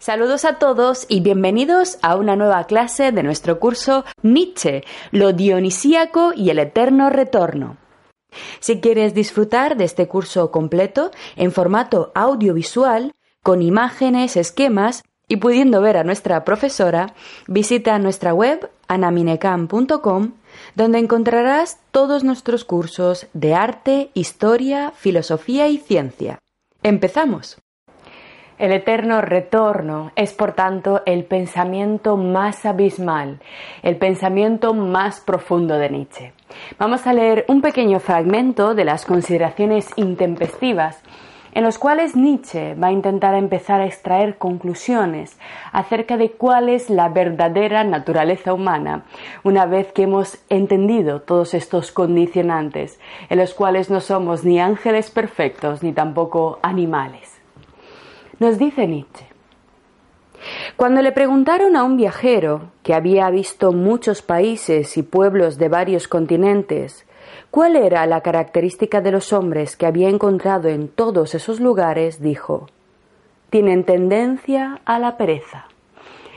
Saludos a todos y bienvenidos a una nueva clase de nuestro curso Nietzsche, lo dionisíaco y el eterno retorno. Si quieres disfrutar de este curso completo en formato audiovisual, con imágenes, esquemas y pudiendo ver a nuestra profesora, visita nuestra web anaminecam.com donde encontrarás todos nuestros cursos de arte, historia, filosofía y ciencia. ¡Empezamos! El eterno retorno es, por tanto, el pensamiento más abismal, el pensamiento más profundo de Nietzsche. Vamos a leer un pequeño fragmento de las consideraciones intempestivas en los cuales Nietzsche va a intentar empezar a extraer conclusiones acerca de cuál es la verdadera naturaleza humana, una vez que hemos entendido todos estos condicionantes, en los cuales no somos ni ángeles perfectos ni tampoco animales. Nos dice Nietzsche. Cuando le preguntaron a un viajero que había visto muchos países y pueblos de varios continentes cuál era la característica de los hombres que había encontrado en todos esos lugares, dijo tienen tendencia a la pereza.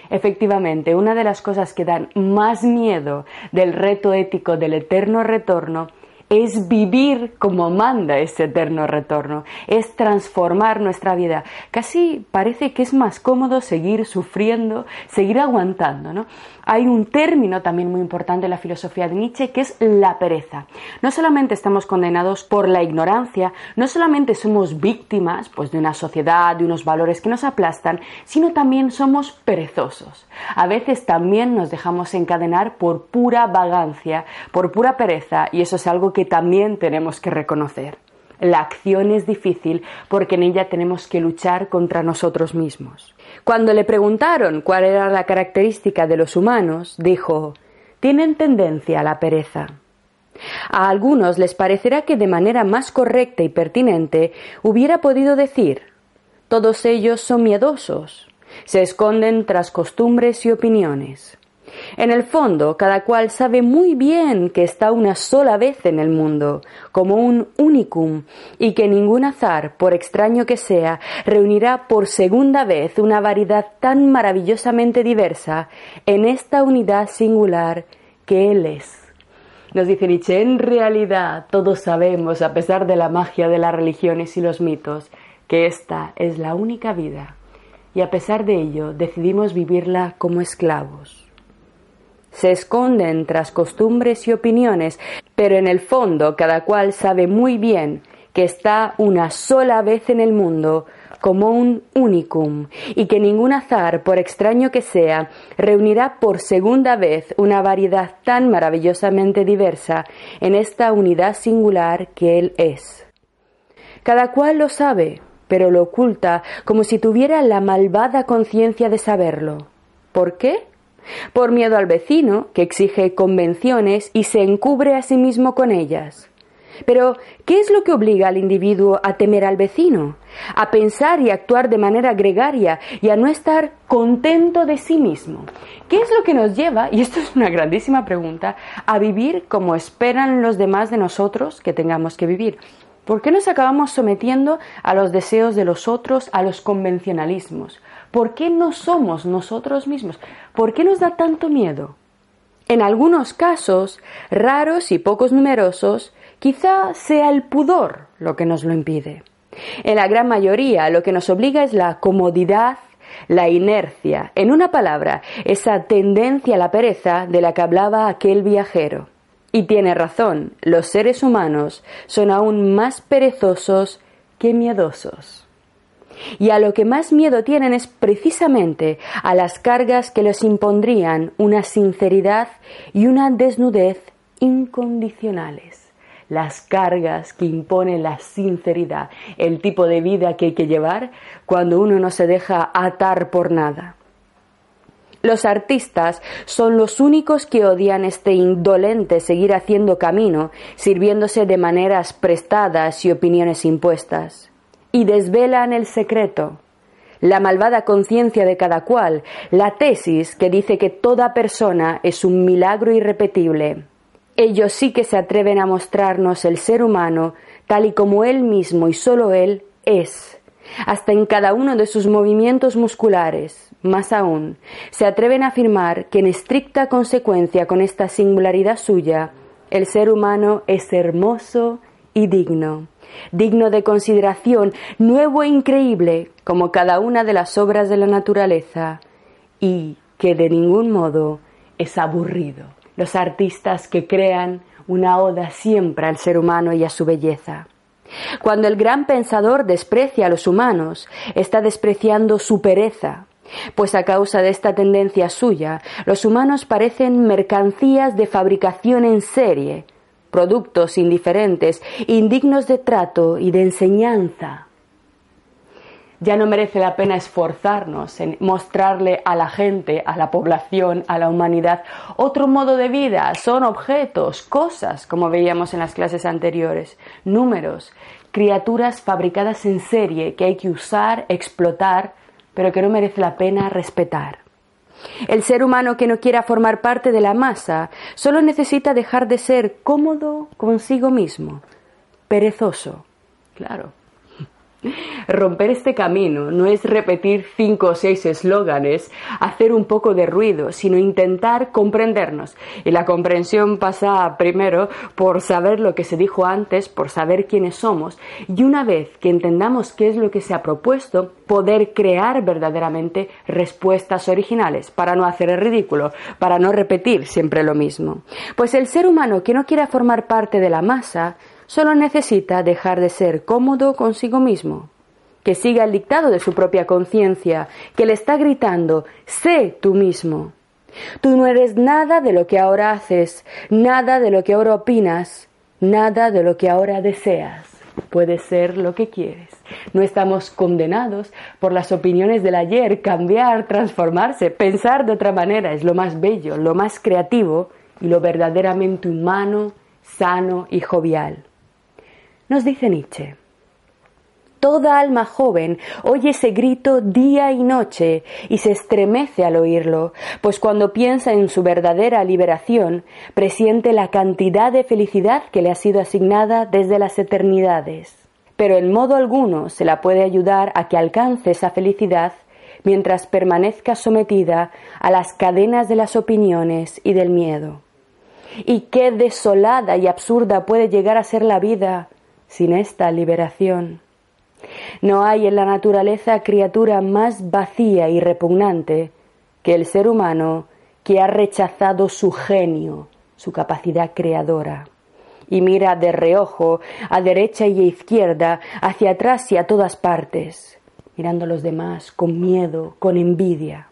Efectivamente, una de las cosas que dan más miedo del reto ético del eterno retorno es vivir como manda ese eterno retorno, es transformar nuestra vida. Casi parece que es más cómodo seguir sufriendo, seguir aguantando, ¿no? Hay un término también muy importante en la filosofía de Nietzsche que es la pereza. No solamente estamos condenados por la ignorancia, no solamente somos víctimas pues, de una sociedad, de unos valores que nos aplastan, sino también somos perezosos. A veces también nos dejamos encadenar por pura vagancia, por pura pereza, y eso es algo que también tenemos que reconocer. La acción es difícil porque en ella tenemos que luchar contra nosotros mismos. Cuando le preguntaron cuál era la característica de los humanos, dijo tienen tendencia a la pereza. A algunos les parecerá que de manera más correcta y pertinente hubiera podido decir todos ellos son miedosos, se esconden tras costumbres y opiniones. En el fondo, cada cual sabe muy bien que está una sola vez en el mundo, como un unicum, y que ningún azar, por extraño que sea, reunirá por segunda vez una variedad tan maravillosamente diversa en esta unidad singular que Él es. Nos dice Nietzsche, en realidad todos sabemos, a pesar de la magia de las religiones y los mitos, que esta es la única vida, y a pesar de ello decidimos vivirla como esclavos se esconden tras costumbres y opiniones, pero en el fondo cada cual sabe muy bien que está una sola vez en el mundo como un unicum, y que ningún azar, por extraño que sea, reunirá por segunda vez una variedad tan maravillosamente diversa en esta unidad singular que Él es. Cada cual lo sabe, pero lo oculta como si tuviera la malvada conciencia de saberlo. ¿Por qué? Por miedo al vecino, que exige convenciones y se encubre a sí mismo con ellas. Pero, ¿qué es lo que obliga al individuo a temer al vecino? A pensar y actuar de manera gregaria y a no estar contento de sí mismo. ¿Qué es lo que nos lleva, y esto es una grandísima pregunta, a vivir como esperan los demás de nosotros que tengamos que vivir? ¿Por qué nos acabamos sometiendo a los deseos de los otros, a los convencionalismos? ¿Por qué no somos nosotros mismos? ¿Por qué nos da tanto miedo? En algunos casos, raros y pocos numerosos, quizá sea el pudor lo que nos lo impide. En la gran mayoría, lo que nos obliga es la comodidad, la inercia, en una palabra, esa tendencia a la pereza de la que hablaba aquel viajero. Y tiene razón, los seres humanos son aún más perezosos que miedosos y a lo que más miedo tienen es precisamente a las cargas que les impondrían una sinceridad y una desnudez incondicionales. Las cargas que impone la sinceridad, el tipo de vida que hay que llevar cuando uno no se deja atar por nada. Los artistas son los únicos que odian este indolente seguir haciendo camino, sirviéndose de maneras prestadas y opiniones impuestas y desvelan el secreto, la malvada conciencia de cada cual, la tesis que dice que toda persona es un milagro irrepetible. Ellos sí que se atreven a mostrarnos el ser humano tal y como él mismo y solo él es, hasta en cada uno de sus movimientos musculares, más aún, se atreven a afirmar que en estricta consecuencia con esta singularidad suya, el ser humano es hermoso y digno, digno de consideración, nuevo e increíble, como cada una de las obras de la naturaleza, y que de ningún modo es aburrido. Los artistas que crean una oda siempre al ser humano y a su belleza. Cuando el gran pensador desprecia a los humanos, está despreciando su pereza, pues a causa de esta tendencia suya, los humanos parecen mercancías de fabricación en serie, productos indiferentes, indignos de trato y de enseñanza. Ya no merece la pena esforzarnos en mostrarle a la gente, a la población, a la humanidad otro modo de vida. Son objetos, cosas, como veíamos en las clases anteriores, números, criaturas fabricadas en serie que hay que usar, explotar, pero que no merece la pena respetar. El ser humano que no quiera formar parte de la masa solo necesita dejar de ser cómodo consigo mismo, perezoso. Claro. Romper este camino no es repetir cinco o seis eslóganes, hacer un poco de ruido, sino intentar comprendernos. Y la comprensión pasa primero por saber lo que se dijo antes, por saber quiénes somos, y una vez que entendamos qué es lo que se ha propuesto, poder crear verdaderamente respuestas originales, para no hacer el ridículo, para no repetir siempre lo mismo. Pues el ser humano que no quiera formar parte de la masa, solo necesita dejar de ser cómodo consigo mismo, que siga el dictado de su propia conciencia, que le está gritando, sé tú mismo. Tú no eres nada de lo que ahora haces, nada de lo que ahora opinas, nada de lo que ahora deseas. Puedes ser lo que quieres. No estamos condenados por las opiniones del ayer, cambiar, transformarse, pensar de otra manera es lo más bello, lo más creativo y lo verdaderamente humano, sano y jovial. Nos dice Nietzsche, Toda alma joven oye ese grito día y noche y se estremece al oírlo, pues cuando piensa en su verdadera liberación, presiente la cantidad de felicidad que le ha sido asignada desde las eternidades. Pero en modo alguno se la puede ayudar a que alcance esa felicidad mientras permanezca sometida a las cadenas de las opiniones y del miedo. Y qué desolada y absurda puede llegar a ser la vida sin esta liberación. No hay en la naturaleza criatura más vacía y repugnante que el ser humano que ha rechazado su genio, su capacidad creadora, y mira de reojo a derecha y a izquierda, hacia atrás y a todas partes, mirando a los demás con miedo, con envidia.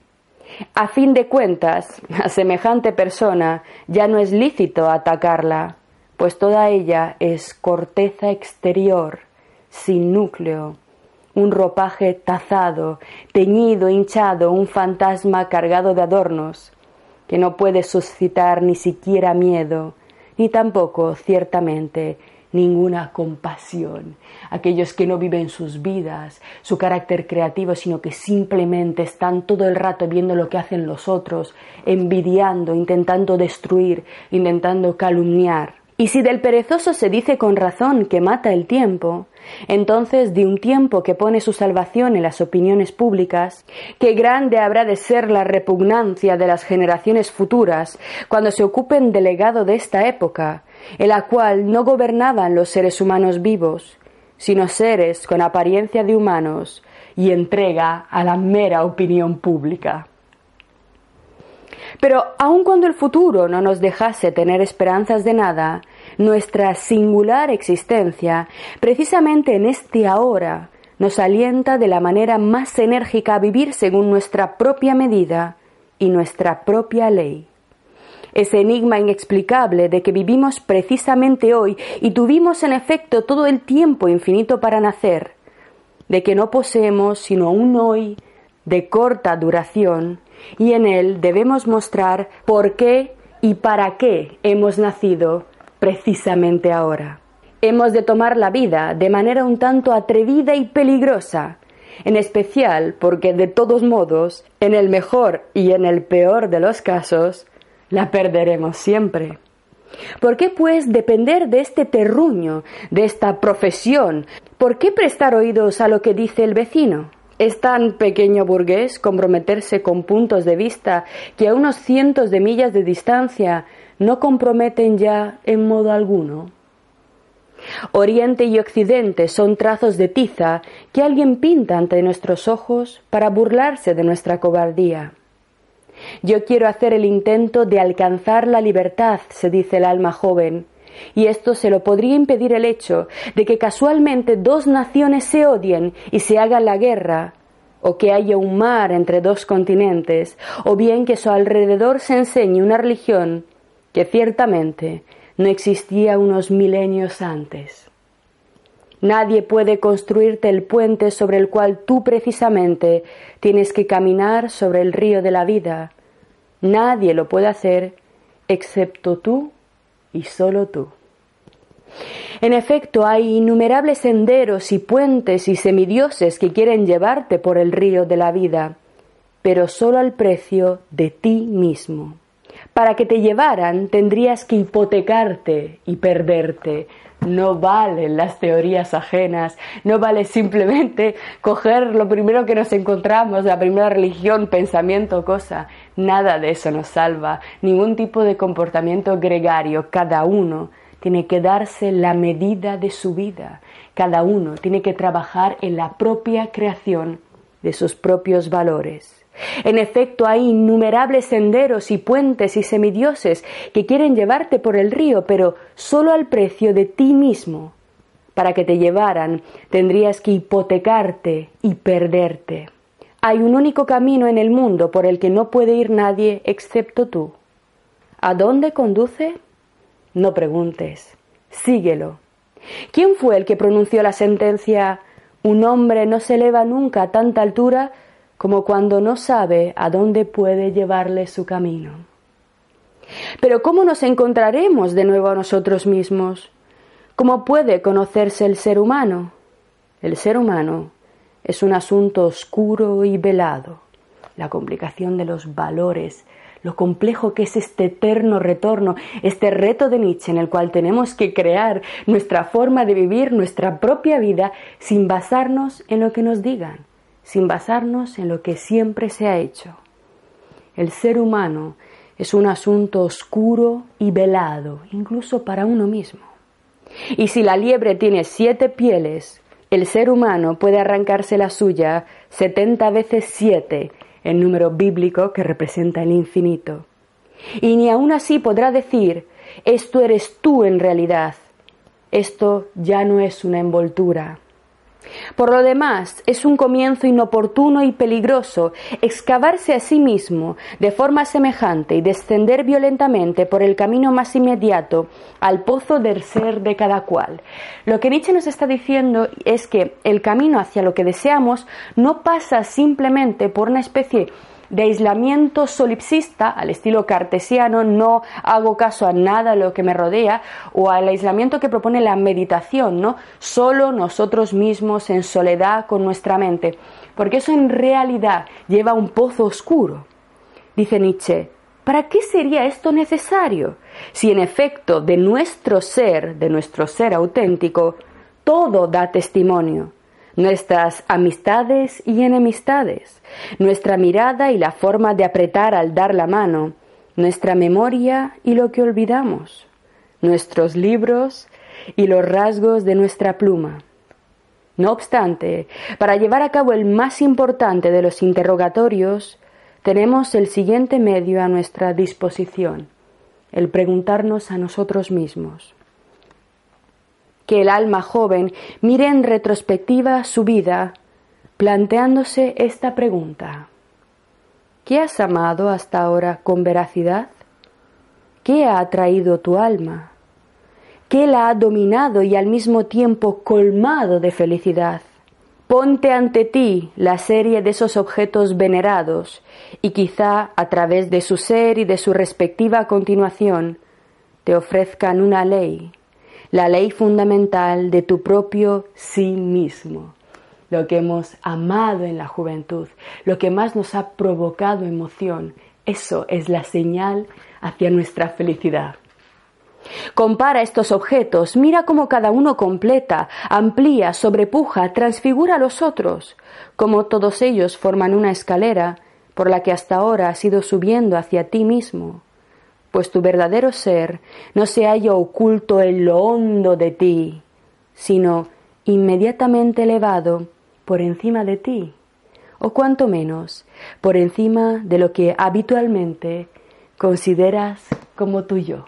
A fin de cuentas, a semejante persona ya no es lícito atacarla, pues toda ella es corteza exterior, sin núcleo, un ropaje tazado, teñido, hinchado, un fantasma cargado de adornos, que no puede suscitar ni siquiera miedo, ni tampoco, ciertamente, ninguna compasión. Aquellos que no viven sus vidas, su carácter creativo, sino que simplemente están todo el rato viendo lo que hacen los otros, envidiando, intentando destruir, intentando calumniar. Y si del perezoso se dice con razón que mata el tiempo, entonces de un tiempo que pone su salvación en las opiniones públicas, qué grande habrá de ser la repugnancia de las generaciones futuras cuando se ocupen del legado de esta época, en la cual no gobernaban los seres humanos vivos, sino seres con apariencia de humanos y entrega a la mera opinión pública. Pero aun cuando el futuro no nos dejase tener esperanzas de nada, nuestra singular existencia, precisamente en este ahora, nos alienta de la manera más enérgica a vivir según nuestra propia medida y nuestra propia ley. Ese enigma inexplicable de que vivimos precisamente hoy y tuvimos en efecto todo el tiempo infinito para nacer, de que no poseemos sino un hoy de corta duración y en él debemos mostrar por qué y para qué hemos nacido precisamente ahora. Hemos de tomar la vida de manera un tanto atrevida y peligrosa, en especial porque de todos modos, en el mejor y en el peor de los casos, la perderemos siempre. ¿Por qué, pues, depender de este terruño, de esta profesión? ¿Por qué prestar oídos a lo que dice el vecino? ¿Es tan pequeño burgués comprometerse con puntos de vista que a unos cientos de millas de distancia no comprometen ya en modo alguno? Oriente y Occidente son trazos de tiza que alguien pinta ante nuestros ojos para burlarse de nuestra cobardía. Yo quiero hacer el intento de alcanzar la libertad, se dice el alma joven, y esto se lo podría impedir el hecho de que casualmente dos naciones se odien y se hagan la guerra, o que haya un mar entre dos continentes, o bien que a su alrededor se enseñe una religión que ciertamente no existía unos milenios antes. Nadie puede construirte el puente sobre el cual tú precisamente tienes que caminar sobre el río de la vida. Nadie lo puede hacer excepto tú y solo tú. En efecto, hay innumerables senderos y puentes y semidioses que quieren llevarte por el río de la vida, pero solo al precio de ti mismo. Para que te llevaran tendrías que hipotecarte y perderte. No valen las teorías ajenas, no vale simplemente coger lo primero que nos encontramos, la primera religión, pensamiento, cosa. Nada de eso nos salva, ningún tipo de comportamiento gregario, cada uno tiene que darse la medida de su vida, cada uno tiene que trabajar en la propia creación de sus propios valores. En efecto, hay innumerables senderos y puentes y semidioses que quieren llevarte por el río, pero solo al precio de ti mismo. Para que te llevaran, tendrías que hipotecarte y perderte. Hay un único camino en el mundo por el que no puede ir nadie excepto tú. ¿A dónde conduce? No preguntes, síguelo. ¿Quién fue el que pronunció la sentencia un hombre no se eleva nunca a tanta altura como cuando no sabe a dónde puede llevarle su camino. Pero ¿cómo nos encontraremos de nuevo a nosotros mismos? ¿Cómo puede conocerse el ser humano? El ser humano es un asunto oscuro y velado. La complicación de los valores, lo complejo que es este eterno retorno, este reto de Nietzsche en el cual tenemos que crear nuestra forma de vivir nuestra propia vida sin basarnos en lo que nos digan, sin basarnos en lo que siempre se ha hecho. El ser humano es un asunto oscuro y velado, incluso para uno mismo. Y si la liebre tiene siete pieles, el ser humano puede arrancarse la suya setenta veces siete, el número bíblico que representa el infinito. Y ni aun así podrá decir, esto eres tú en realidad. Esto ya no es una envoltura, por lo demás, es un comienzo inoportuno y peligroso excavarse a sí mismo de forma semejante y descender violentamente por el camino más inmediato al pozo del ser de cada cual. Lo que Nietzsche nos está diciendo es que el camino hacia lo que deseamos no pasa simplemente por una especie de aislamiento solipsista al estilo cartesiano, no hago caso a nada de lo que me rodea, o al aislamiento que propone la meditación, ¿no? Solo nosotros mismos en soledad con nuestra mente, porque eso en realidad lleva a un pozo oscuro. Dice Nietzsche, ¿para qué sería esto necesario? Si en efecto de nuestro ser, de nuestro ser auténtico, todo da testimonio nuestras amistades y enemistades, nuestra mirada y la forma de apretar al dar la mano, nuestra memoria y lo que olvidamos, nuestros libros y los rasgos de nuestra pluma. No obstante, para llevar a cabo el más importante de los interrogatorios, tenemos el siguiente medio a nuestra disposición, el preguntarnos a nosotros mismos que el alma joven mire en retrospectiva su vida, planteándose esta pregunta. ¿Qué has amado hasta ahora con veracidad? ¿Qué ha atraído tu alma? ¿Qué la ha dominado y al mismo tiempo colmado de felicidad? Ponte ante ti la serie de esos objetos venerados y quizá a través de su ser y de su respectiva continuación te ofrezcan una ley, la ley fundamental de tu propio sí mismo, lo que hemos amado en la juventud, lo que más nos ha provocado emoción, eso es la señal hacia nuestra felicidad. Compara estos objetos, mira cómo cada uno completa, amplía, sobrepuja, transfigura a los otros, cómo todos ellos forman una escalera por la que hasta ahora has ido subiendo hacia ti mismo, pues tu verdadero ser no se halla oculto en lo hondo de ti, sino inmediatamente elevado por encima de ti, o cuanto menos por encima de lo que habitualmente consideras como tuyo.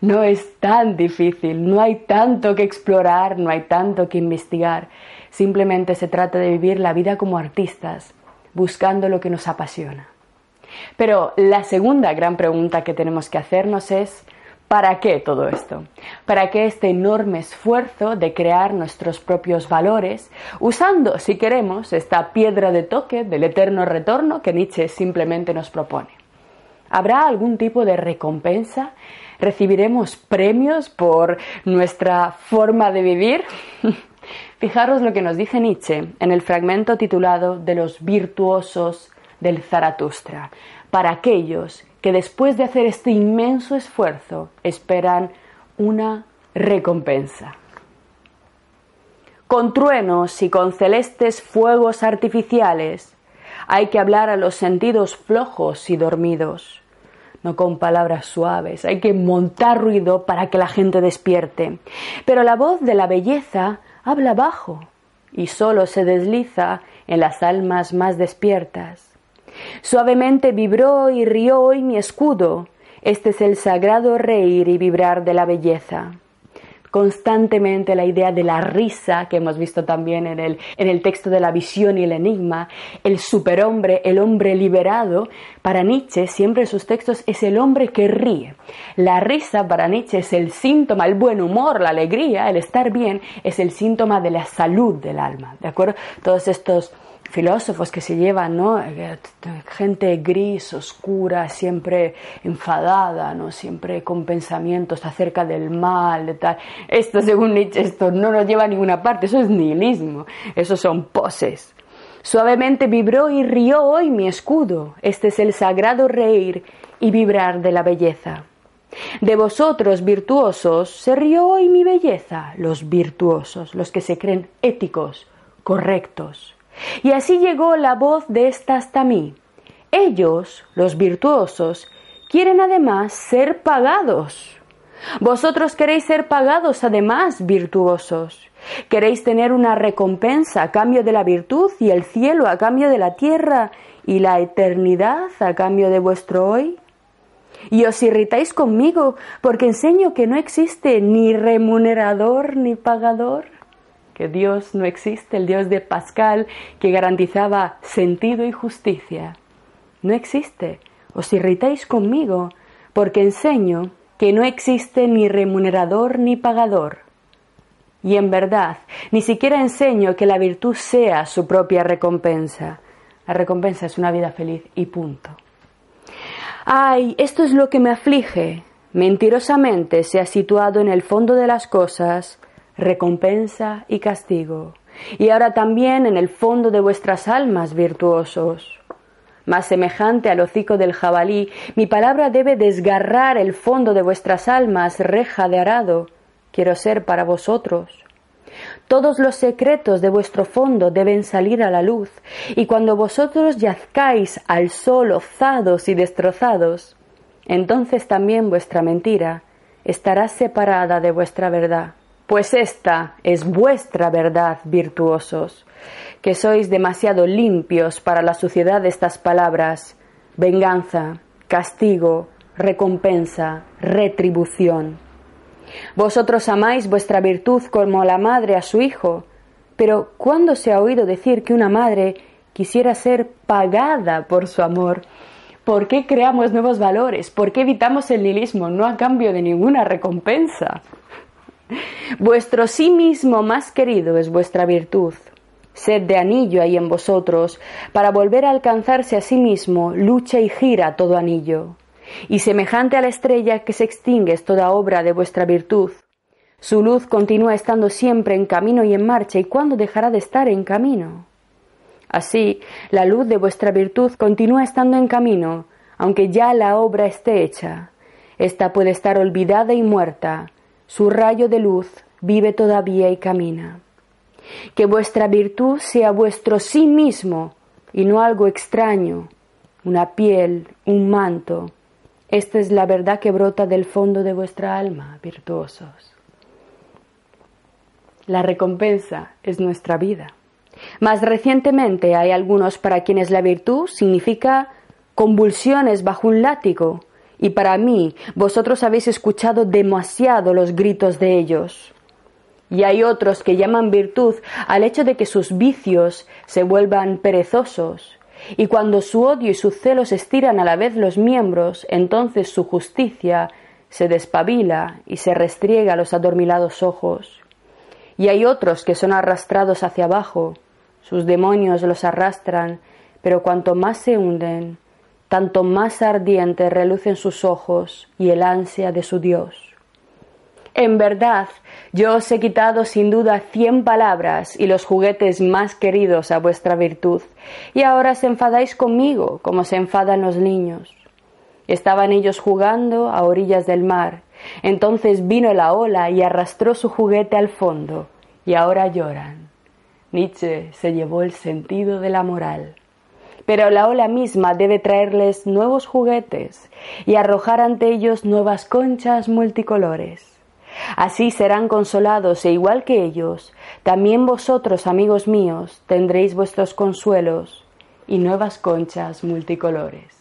No es tan difícil, no hay tanto que explorar, no hay tanto que investigar. Simplemente se trata de vivir la vida como artistas, buscando lo que nos apasiona. Pero la segunda gran pregunta que tenemos que hacernos es, ¿para qué todo esto? ¿Para qué este enorme esfuerzo de crear nuestros propios valores, usando, si queremos, esta piedra de toque del eterno retorno que Nietzsche simplemente nos propone? ¿Habrá algún tipo de recompensa recibiremos premios por nuestra forma de vivir. Fijaros lo que nos dice Nietzsche en el fragmento titulado De los virtuosos del Zaratustra, para aquellos que después de hacer este inmenso esfuerzo esperan una recompensa. Con truenos y con celestes fuegos artificiales hay que hablar a los sentidos flojos y dormidos no con palabras suaves. Hay que montar ruido para que la gente despierte. Pero la voz de la belleza habla bajo y solo se desliza en las almas más despiertas. Suavemente vibró y rió hoy mi escudo. Este es el sagrado reír y vibrar de la belleza constantemente la idea de la risa, que hemos visto también en el, en el texto de la visión y el enigma, el superhombre, el hombre liberado, para Nietzsche siempre en sus textos es el hombre que ríe. La risa para Nietzsche es el síntoma, el buen humor, la alegría, el estar bien, es el síntoma de la salud del alma. ¿De acuerdo? Todos estos filósofos que se llevan, ¿no? Gente gris, oscura, siempre enfadada, ¿no? Siempre con pensamientos acerca del mal, de tal. Esto, según Nietzsche, esto no nos lleva a ninguna parte, eso es nihilismo, eso son poses. Suavemente vibró y rió hoy mi escudo. Este es el sagrado reír y vibrar de la belleza. De vosotros, virtuosos, se rió hoy mi belleza, los virtuosos, los que se creen éticos, correctos. Y así llegó la voz de esta hasta mí. Ellos, los virtuosos, quieren además ser pagados. Vosotros queréis ser pagados además, virtuosos. Queréis tener una recompensa a cambio de la virtud y el cielo a cambio de la tierra y la eternidad a cambio de vuestro hoy. Y os irritáis conmigo porque enseño que no existe ni remunerador ni pagador que Dios no existe, el Dios de Pascal que garantizaba sentido y justicia. No existe. Os irritáis conmigo porque enseño que no existe ni remunerador ni pagador. Y en verdad, ni siquiera enseño que la virtud sea su propia recompensa. La recompensa es una vida feliz y punto. Ay, esto es lo que me aflige. Mentirosamente se ha situado en el fondo de las cosas recompensa y castigo, y ahora también en el fondo de vuestras almas virtuosos. Más semejante al hocico del jabalí, mi palabra debe desgarrar el fondo de vuestras almas, reja de arado. Quiero ser para vosotros. Todos los secretos de vuestro fondo deben salir a la luz, y cuando vosotros yazcáis al sol ozados y destrozados, entonces también vuestra mentira estará separada de vuestra verdad pues esta es vuestra verdad, virtuosos, que sois demasiado limpios para la suciedad de estas palabras, venganza, castigo, recompensa, retribución. Vosotros amáis vuestra virtud como la madre a su hijo, pero ¿cuándo se ha oído decir que una madre quisiera ser pagada por su amor? ¿Por qué creamos nuevos valores? ¿Por qué evitamos el nihilismo? No a cambio de ninguna recompensa. Vuestro sí mismo más querido es vuestra virtud. Sed de anillo ahí en vosotros, para volver a alcanzarse a sí mismo, lucha y gira todo anillo. Y semejante a la estrella que se extingue es toda obra de vuestra virtud. Su luz continúa estando siempre en camino y en marcha, ¿y cuándo dejará de estar en camino? Así, la luz de vuestra virtud continúa estando en camino, aunque ya la obra esté hecha. Esta puede estar olvidada y muerta, su rayo de luz vive todavía y camina. Que vuestra virtud sea vuestro sí mismo y no algo extraño, una piel, un manto. Esta es la verdad que brota del fondo de vuestra alma, virtuosos. La recompensa es nuestra vida. Más recientemente hay algunos para quienes la virtud significa convulsiones bajo un látigo, y para mí vosotros habéis escuchado demasiado los gritos de ellos. Y hay otros que llaman virtud al hecho de que sus vicios se vuelvan perezosos, y cuando su odio y su celos estiran a la vez los miembros, entonces su justicia se despabila y se restriega los adormilados ojos. Y hay otros que son arrastrados hacia abajo, sus demonios los arrastran, pero cuanto más se hunden, tanto más ardiente relucen sus ojos y el ansia de su Dios. En verdad, yo os he quitado sin duda cien palabras y los juguetes más queridos a vuestra virtud, y ahora se enfadáis conmigo como se enfadan los niños. Estaban ellos jugando a orillas del mar, entonces vino la ola y arrastró su juguete al fondo, y ahora lloran. Nietzsche se llevó el sentido de la moral pero la ola misma debe traerles nuevos juguetes y arrojar ante ellos nuevas conchas multicolores. Así serán consolados e igual que ellos, también vosotros, amigos míos, tendréis vuestros consuelos y nuevas conchas multicolores.